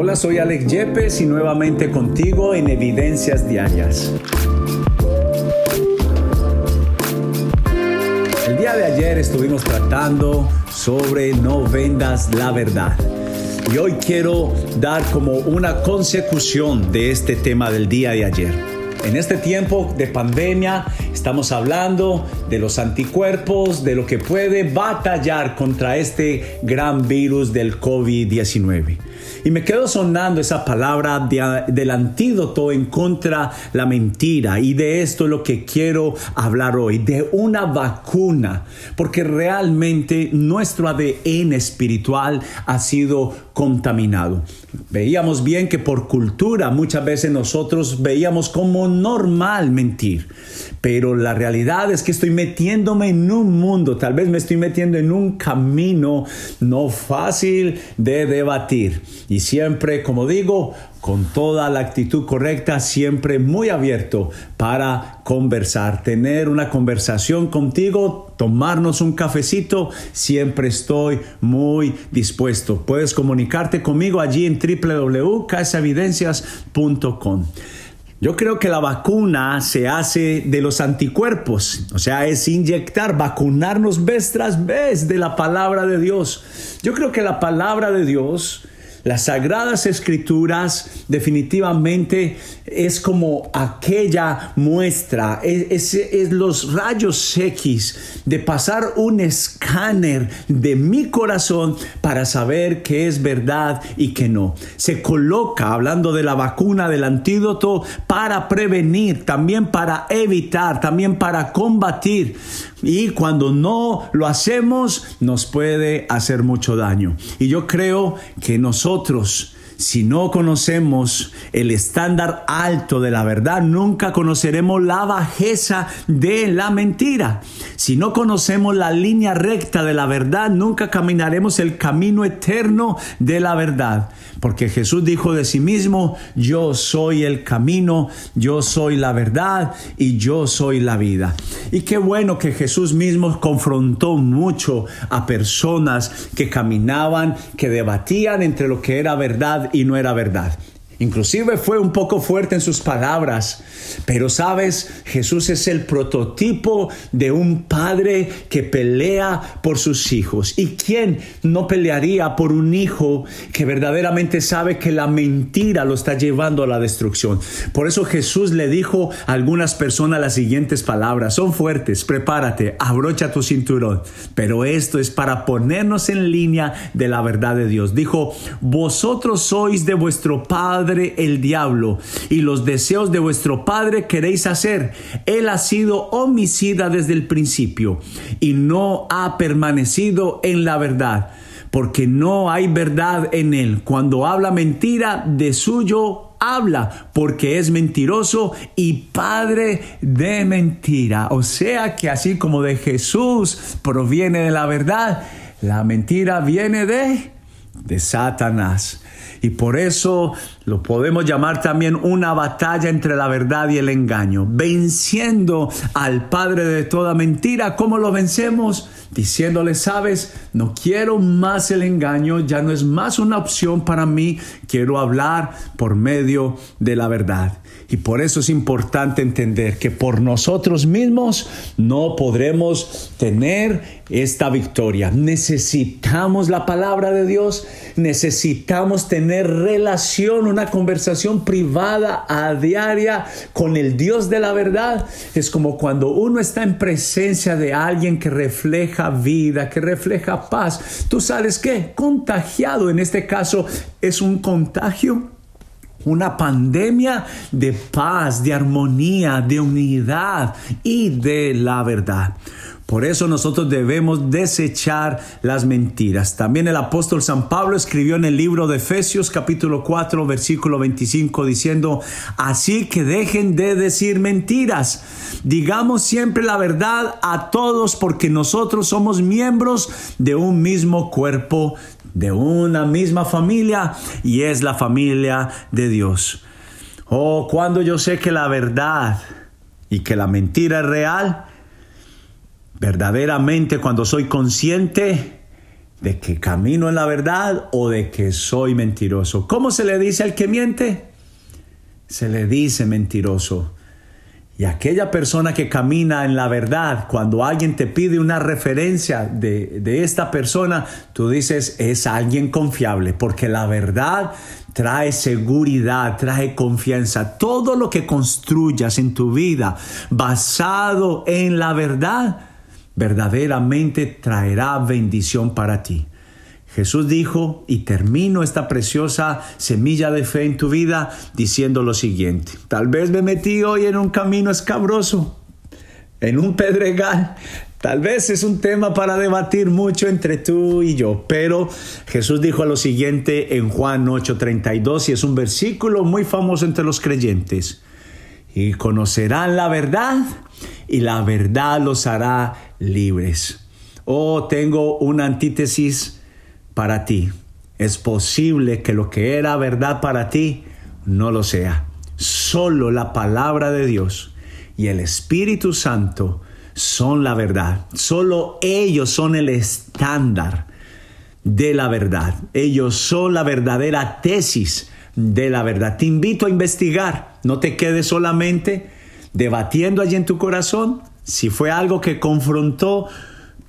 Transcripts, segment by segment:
Hola, soy Alex Yepes y nuevamente contigo en Evidencias Diarias. El día de ayer estuvimos tratando sobre no vendas la verdad. Y hoy quiero dar como una consecución de este tema del día de ayer. En este tiempo de pandemia estamos hablando de los anticuerpos, de lo que puede batallar contra este gran virus del COVID-19. Y me quedo sonando esa palabra del antídoto en contra la mentira. Y de esto es lo que quiero hablar hoy, de una vacuna. Porque realmente nuestro ADN espiritual ha sido contaminado. Veíamos bien que por cultura muchas veces nosotros veíamos como normal mentir. Pero la realidad es que estoy metiéndome en un mundo, tal vez me estoy metiendo en un camino no fácil de debatir. Y siempre, como digo, con toda la actitud correcta, siempre muy abierto para conversar, tener una conversación contigo, tomarnos un cafecito, siempre estoy muy dispuesto. Puedes comunicarte conmigo allí en www.casaevidencias.com. Yo creo que la vacuna se hace de los anticuerpos, o sea, es inyectar, vacunarnos vez tras vez de la palabra de Dios. Yo creo que la palabra de Dios las sagradas escrituras definitivamente es como aquella muestra, es, es, los rayos X de pasar un escáner de mi corazón para saber qué es verdad y qué no. Se coloca, hablando de la vacuna, del antídoto, para prevenir, también para evitar, también para combatir. Y cuando no lo hacemos, nos puede hacer mucho daño. Y yo creo que nosotros si no conocemos el estándar alto de la verdad, nunca conoceremos la bajeza de la mentira. Si no conocemos la línea recta de la verdad, nunca caminaremos el camino eterno de la verdad. Porque Jesús dijo de sí mismo, yo soy el camino, yo soy la verdad y yo soy la vida. Y qué bueno que Jesús mismo confrontó mucho a personas que caminaban, que debatían entre lo que era verdad y no era verdad. Inclusive fue un poco fuerte en sus palabras, pero sabes, Jesús es el prototipo de un padre que pelea por sus hijos. ¿Y quién no pelearía por un hijo que verdaderamente sabe que la mentira lo está llevando a la destrucción? Por eso Jesús le dijo a algunas personas las siguientes palabras, son fuertes, prepárate, abrocha tu cinturón, pero esto es para ponernos en línea de la verdad de Dios. Dijo, vosotros sois de vuestro El diablo y los deseos de vuestro padre queréis hacer. Él ha sido homicida desde el principio y no ha permanecido en la verdad, porque no hay verdad en él. Cuando habla mentira, de suyo habla porque es mentiroso y padre de mentira. O sea que así como de Jesús proviene de la verdad, la mentira viene de de Satanás. Y por eso lo podemos llamar también una batalla entre la verdad y el engaño, venciendo al padre de toda mentira. ¿Cómo lo vencemos? Diciéndole, sabes, no quiero más el engaño, ya no es más una opción para mí, quiero hablar por medio de la verdad. Y por eso es importante entender que por nosotros mismos no podremos tener esta victoria. Necesitamos la palabra de Dios, necesitamos tener relación, una conversación privada a diaria con el Dios de la verdad. Es como cuando uno está en presencia de alguien que refleja vida, que refleja paz. Tú sabes qué? Contagiado en este caso es un contagio una pandemia de paz, de armonía, de unidad y de la verdad. Por eso nosotros debemos desechar las mentiras. También el apóstol San Pablo escribió en el libro de Efesios capítulo 4 versículo 25 diciendo, así que dejen de decir mentiras. Digamos siempre la verdad a todos porque nosotros somos miembros de un mismo cuerpo, de una misma familia y es la familia de Dios. Oh, cuando yo sé que la verdad y que la mentira es real, verdaderamente cuando soy consciente de que camino en la verdad o de que soy mentiroso. ¿Cómo se le dice al que miente? Se le dice mentiroso. Y aquella persona que camina en la verdad, cuando alguien te pide una referencia de, de, esta persona, tú dices, es alguien confiable, porque la verdad trae seguridad, trae confianza. Todo lo que construyas en tu vida basado en la verdad, verdaderamente traerá bendición para ti. Jesús dijo, y termino esta preciosa semilla de fe en tu vida diciendo lo siguiente, tal vez me metí hoy en un camino escabroso, en un pedregal, Tal vez es un tema para debatir mucho entre tú y yo, pero Jesús dijo lo siguiente en Juan 8:32 y es un versículo muy famoso entre los creyentes. Y conocerán la verdad y la verdad los hará libres. Oh, tengo una antítesis para ti. Es posible que lo que era verdad para ti no lo sea. Solo la palabra de Dios y el Espíritu Santo son la verdad. Solo ellos son el estándar de la verdad. Ellos son la verdadera tesis de la verdad. Te invito a investigar. No te quedes solamente debatiendo allí en tu corazón. Si fue algo que confrontó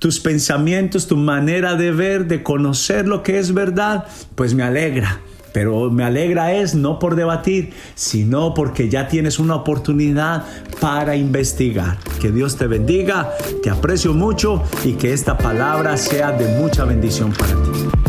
tus pensamientos, tu manera de ver, de conocer lo que es verdad, pues me alegra. Pero me alegra es no por debatir, sino porque ya tienes una oportunidad para investigar. Que Dios te bendiga, te aprecio mucho y que esta palabra sea de mucha bendición para ti.